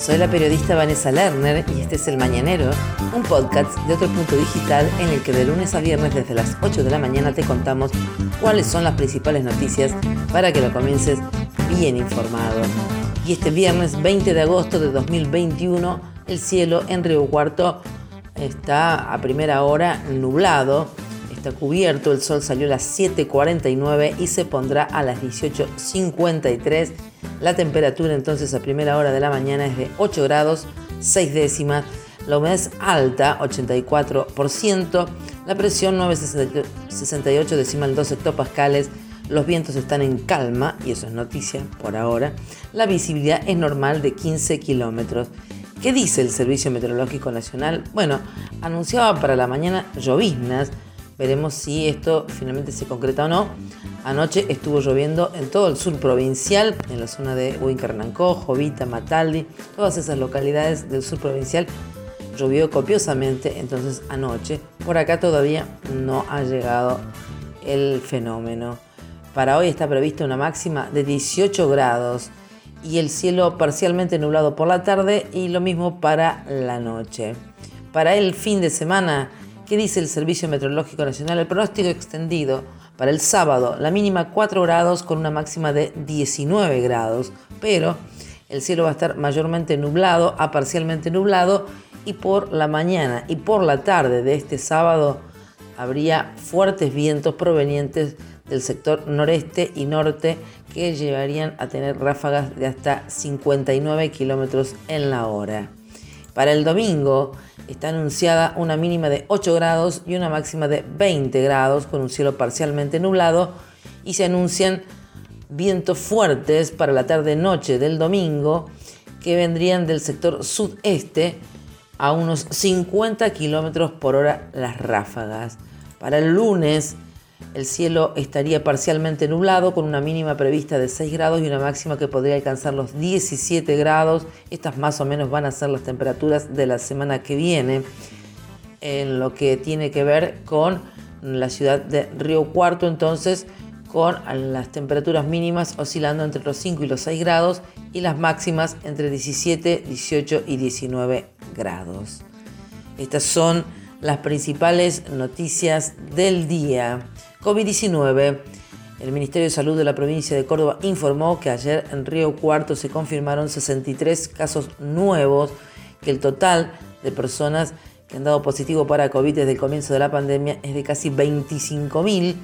Soy la periodista Vanessa Lerner y este es El Mañanero, un podcast de otro punto digital en el que de lunes a viernes desde las 8 de la mañana te contamos cuáles son las principales noticias para que lo comiences bien informado. Y este viernes 20 de agosto de 2021 el cielo en Río Cuarto está a primera hora nublado, está cubierto, el sol salió a las 7.49 y se pondrá a las 18.53 la temperatura entonces a primera hora de la mañana es de 8 grados 6 décimas. La humedad es alta, 84%. La presión 968 decimal 2 hectopascales. Los vientos están en calma, y eso es noticia por ahora. La visibilidad es normal de 15 kilómetros. ¿Qué dice el Servicio Meteorológico Nacional? Bueno, anunciaba para la mañana lloviznas. Veremos si esto finalmente se concreta o no. Anoche estuvo lloviendo en todo el sur provincial, en la zona de Huincarnancó, Jovita, Mataldi, todas esas localidades del sur provincial llovió copiosamente entonces anoche. Por acá todavía no ha llegado el fenómeno. Para hoy está prevista una máxima de 18 grados y el cielo parcialmente nublado por la tarde y lo mismo para la noche. Para el fin de semana, ¿qué dice el Servicio Meteorológico Nacional? El pronóstico extendido para el sábado, la mínima 4 grados con una máxima de 19 grados, pero el cielo va a estar mayormente nublado a parcialmente nublado y por la mañana y por la tarde de este sábado habría fuertes vientos provenientes del sector noreste y norte que llevarían a tener ráfagas de hasta 59 kilómetros en la hora. Para el domingo está anunciada una mínima de 8 grados y una máxima de 20 grados con un cielo parcialmente nublado y se anuncian vientos fuertes para la tarde-noche del domingo que vendrían del sector sudeste a unos 50 kilómetros por hora las ráfagas. Para el lunes el cielo estaría parcialmente nublado con una mínima prevista de 6 grados y una máxima que podría alcanzar los 17 grados. Estas más o menos van a ser las temperaturas de la semana que viene en lo que tiene que ver con la ciudad de Río Cuarto, entonces con las temperaturas mínimas oscilando entre los 5 y los 6 grados y las máximas entre 17, 18 y 19 grados. Estas son las principales noticias del día. COVID-19. El Ministerio de Salud de la provincia de Córdoba informó que ayer en Río Cuarto se confirmaron 63 casos nuevos, que el total de personas que han dado positivo para COVID desde el comienzo de la pandemia es de casi 25.000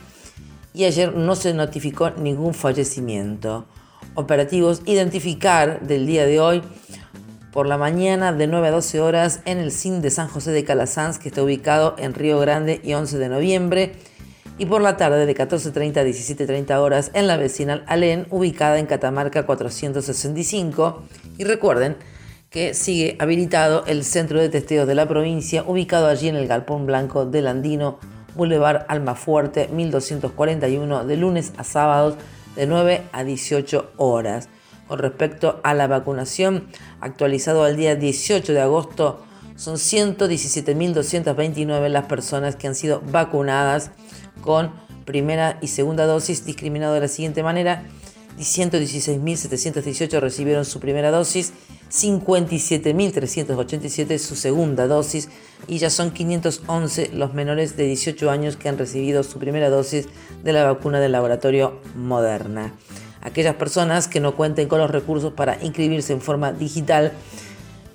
y ayer no se notificó ningún fallecimiento. Operativos identificar del día de hoy por la mañana de 9 a 12 horas en el CIN de San José de Calasanz que está ubicado en Río Grande y 11 de noviembre y por la tarde de 14.30 a 17.30 horas en la vecinal Alén, ubicada en Catamarca 465. Y recuerden que sigue habilitado el centro de testeos de la provincia, ubicado allí en el Galpón Blanco del Andino, Boulevard Almafuerte 1241, de lunes a sábados de 9 a 18 horas. Con respecto a la vacunación, actualizado al día 18 de agosto, son 117.229 las personas que han sido vacunadas con primera y segunda dosis discriminado de la siguiente manera. 116.718 recibieron su primera dosis, 57.387 su segunda dosis y ya son 511 los menores de 18 años que han recibido su primera dosis de la vacuna del laboratorio Moderna. Aquellas personas que no cuenten con los recursos para inscribirse en forma digital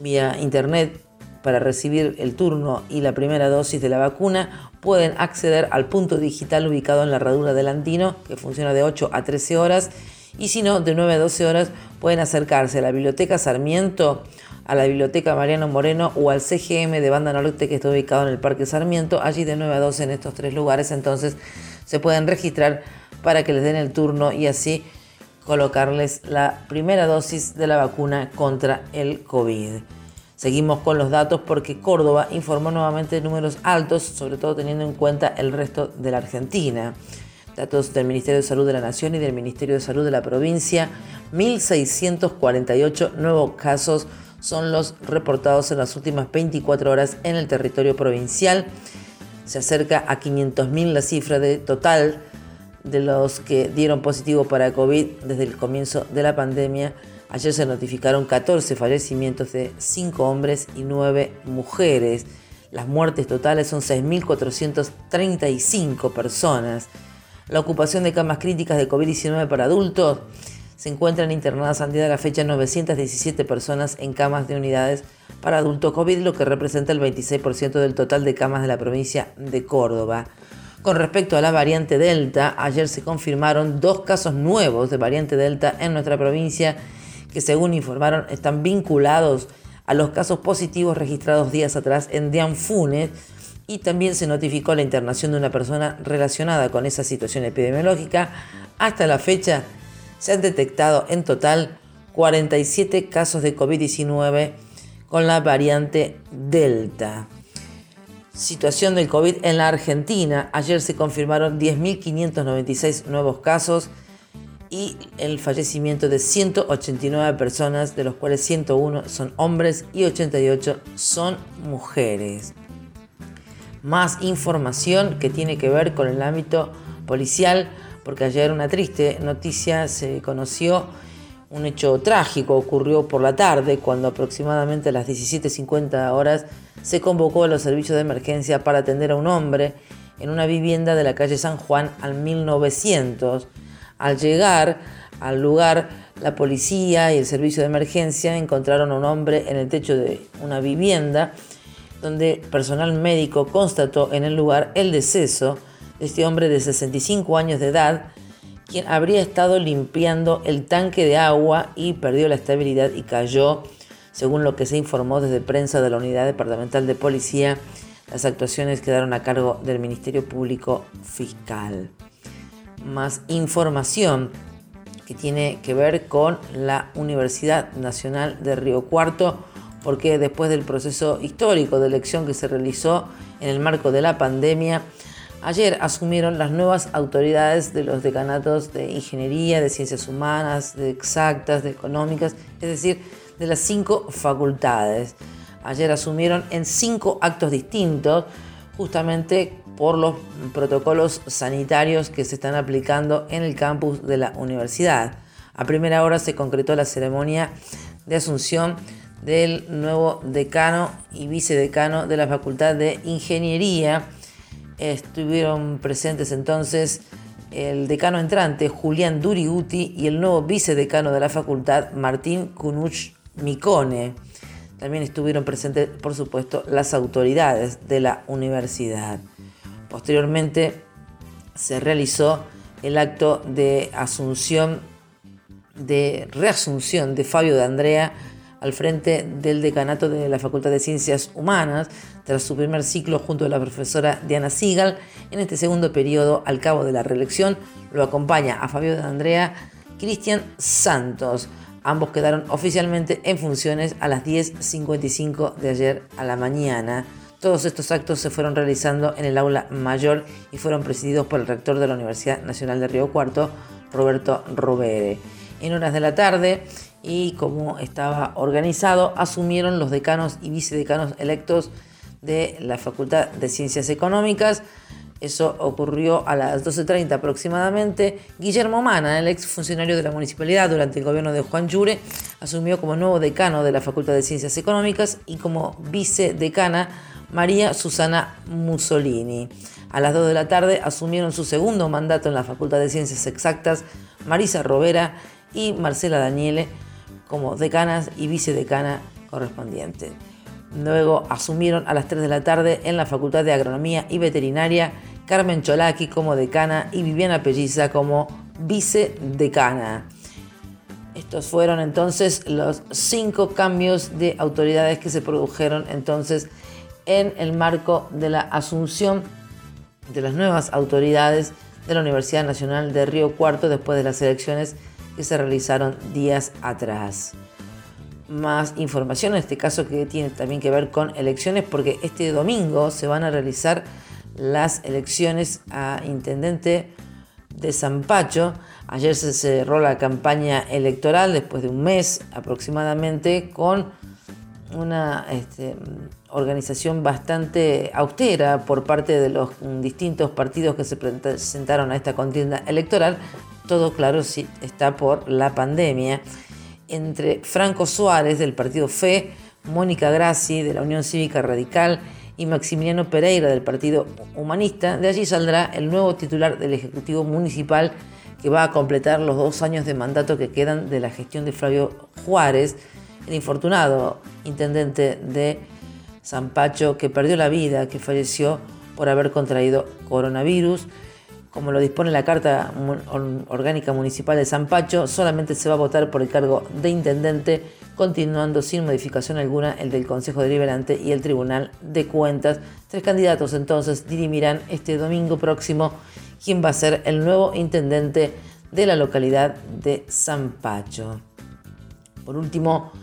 vía internet para recibir el turno y la primera dosis de la vacuna pueden acceder al punto digital ubicado en la herradura del Andino, que funciona de 8 a 13 horas, y si no, de 9 a 12 horas pueden acercarse a la Biblioteca Sarmiento, a la Biblioteca Mariano Moreno o al CGM de Banda Norte que está ubicado en el Parque Sarmiento. Allí de 9 a 12 en estos tres lugares, entonces se pueden registrar para que les den el turno y así colocarles la primera dosis de la vacuna contra el COVID. Seguimos con los datos porque Córdoba informó nuevamente números altos, sobre todo teniendo en cuenta el resto de la Argentina. Datos del Ministerio de Salud de la Nación y del Ministerio de Salud de la provincia, 1.648 nuevos casos son los reportados en las últimas 24 horas en el territorio provincial. Se acerca a 500.000 la cifra de total de los que dieron positivo para COVID desde el comienzo de la pandemia Ayer se notificaron 14 fallecimientos de 5 hombres y 9 mujeres. Las muertes totales son 6.435 personas. La ocupación de camas críticas de COVID-19 para adultos se encuentran internadas al de la fecha 917 personas en camas de unidades para adultos COVID, lo que representa el 26% del total de camas de la provincia de Córdoba. Con respecto a la variante Delta, ayer se confirmaron dos casos nuevos de variante Delta en nuestra provincia que según informaron están vinculados a los casos positivos registrados días atrás en Dianfunes y también se notificó la internación de una persona relacionada con esa situación epidemiológica. Hasta la fecha se han detectado en total 47 casos de COVID-19 con la variante Delta. Situación del COVID en la Argentina. Ayer se confirmaron 10.596 nuevos casos y el fallecimiento de 189 personas, de los cuales 101 son hombres y 88 son mujeres. Más información que tiene que ver con el ámbito policial, porque ayer una triste noticia se conoció, un hecho trágico ocurrió por la tarde, cuando aproximadamente a las 17.50 horas se convocó a los servicios de emergencia para atender a un hombre en una vivienda de la calle San Juan al 1900 al llegar al lugar, la policía y el servicio de emergencia encontraron a un hombre en el techo de una vivienda donde personal médico constató en el lugar el deceso de este hombre de 65 años de edad, quien habría estado limpiando el tanque de agua y perdió la estabilidad y cayó, según lo que se informó desde prensa de la Unidad Departamental de Policía. Las actuaciones quedaron a cargo del Ministerio Público Fiscal más información que tiene que ver con la Universidad Nacional de Río Cuarto, porque después del proceso histórico de elección que se realizó en el marco de la pandemia, ayer asumieron las nuevas autoridades de los decanatos de Ingeniería, de Ciencias Humanas, de Exactas, de Económicas, es decir, de las cinco facultades. Ayer asumieron en cinco actos distintos, justamente por los protocolos sanitarios que se están aplicando en el campus de la universidad. A primera hora se concretó la ceremonia de asunción del nuevo decano y vicedecano de la Facultad de Ingeniería. Estuvieron presentes entonces el decano entrante Julián Duriguti y el nuevo vicedecano de la facultad Martín Kunuch Micone. También estuvieron presentes, por supuesto, las autoridades de la universidad. Posteriormente se realizó el acto de asunción, de reasunción de Fabio de Andrea al frente del decanato de la Facultad de Ciencias Humanas, tras su primer ciclo junto a la profesora Diana Sigal. En este segundo periodo, al cabo de la reelección, lo acompaña a Fabio de Andrea Cristian Santos. Ambos quedaron oficialmente en funciones a las 10.55 de ayer a la mañana. Todos estos actos se fueron realizando en el aula mayor y fueron presididos por el rector de la Universidad Nacional de Río Cuarto, Roberto Robere. En horas de la tarde y como estaba organizado, asumieron los decanos y vicedecanos electos de la Facultad de Ciencias Económicas. Eso ocurrió a las 12.30 aproximadamente. Guillermo Mana, el ex funcionario de la municipalidad durante el gobierno de Juan Llure, asumió como nuevo decano de la Facultad de Ciencias Económicas y como vicedecana María Susana Mussolini. A las 2 de la tarde asumieron su segundo mandato en la Facultad de Ciencias Exactas Marisa Rovera y Marcela Daniele como decanas y vicedecana correspondiente. Luego asumieron a las 3 de la tarde en la Facultad de Agronomía y Veterinaria Carmen Cholaki como decana y Viviana Pelliza como vicedecana. Estos fueron entonces los cinco cambios de autoridades que se produjeron entonces en el marco de la asunción de las nuevas autoridades de la Universidad Nacional de Río Cuarto después de las elecciones que se realizaron días atrás. más información, en este caso que tiene también que ver con elecciones, porque este domingo se van a realizar las elecciones a intendente de San Pacho. Ayer se cerró la campaña electoral después de un mes aproximadamente con una este, organización bastante austera por parte de los distintos partidos que se presentaron a esta contienda electoral. Todo claro sí está por la pandemia. Entre Franco Suárez del partido FE, Mónica Grassi de la Unión Cívica Radical y Maximiliano Pereira del Partido Humanista, de allí saldrá el nuevo titular del Ejecutivo Municipal que va a completar los dos años de mandato que quedan de la gestión de Flavio Juárez, el infortunado intendente de San Pacho que perdió la vida, que falleció por haber contraído coronavirus. Como lo dispone la Carta Orgánica Municipal de San Pacho, solamente se va a votar por el cargo de intendente, continuando sin modificación alguna el del Consejo Deliberante y el Tribunal de Cuentas. Tres candidatos entonces dirimirán este domingo próximo quién va a ser el nuevo intendente de la localidad de San Pacho. Por último,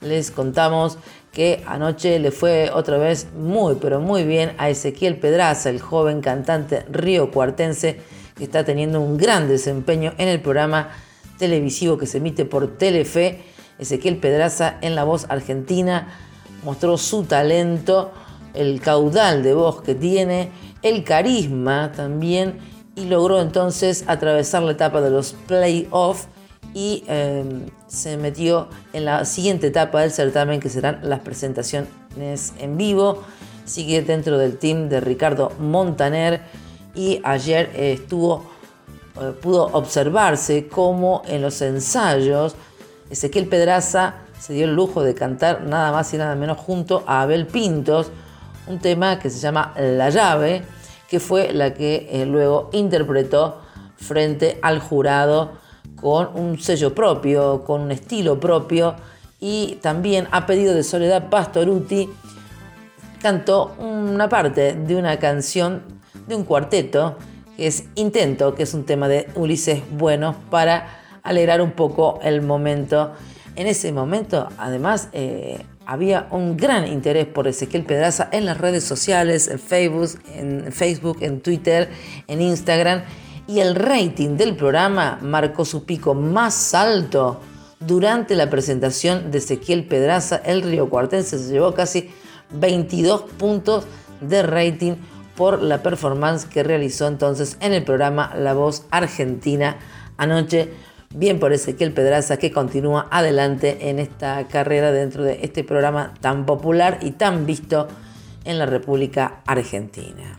les contamos que anoche le fue otra vez muy, pero muy bien a Ezequiel Pedraza, el joven cantante río cuartense que está teniendo un gran desempeño en el programa televisivo que se emite por Telefe. Ezequiel Pedraza en la voz argentina mostró su talento, el caudal de voz que tiene, el carisma también y logró entonces atravesar la etapa de los playoffs y em, se metió en la siguiente etapa del certamen que serán las presentaciones en vivo. Sigue dentro del team de Ricardo Montaner y ayer estuvo, eh, pudo observarse cómo en los ensayos Ezequiel Pedraza se dio el lujo de cantar nada más y nada menos junto a Abel Pintos, un tema que se llama La llave, que fue la que eh, luego interpretó frente al jurado con un sello propio, con un estilo propio y también a pedido de Soledad Pastoruti cantó una parte de una canción de un cuarteto que es Intento, que es un tema de Ulises Bueno para alegrar un poco el momento. En ese momento, además, eh, había un gran interés por Ezequiel Pedraza en las redes sociales, en Facebook, en, Facebook, en Twitter, en Instagram y el rating del programa marcó su pico más alto durante la presentación de Ezequiel Pedraza. El Río Cuartense se llevó casi 22 puntos de rating por la performance que realizó entonces en el programa La Voz Argentina anoche. Bien por Ezequiel Pedraza que continúa adelante en esta carrera dentro de este programa tan popular y tan visto en la República Argentina.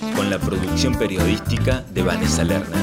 la producción periodística de Vanessa Lerner.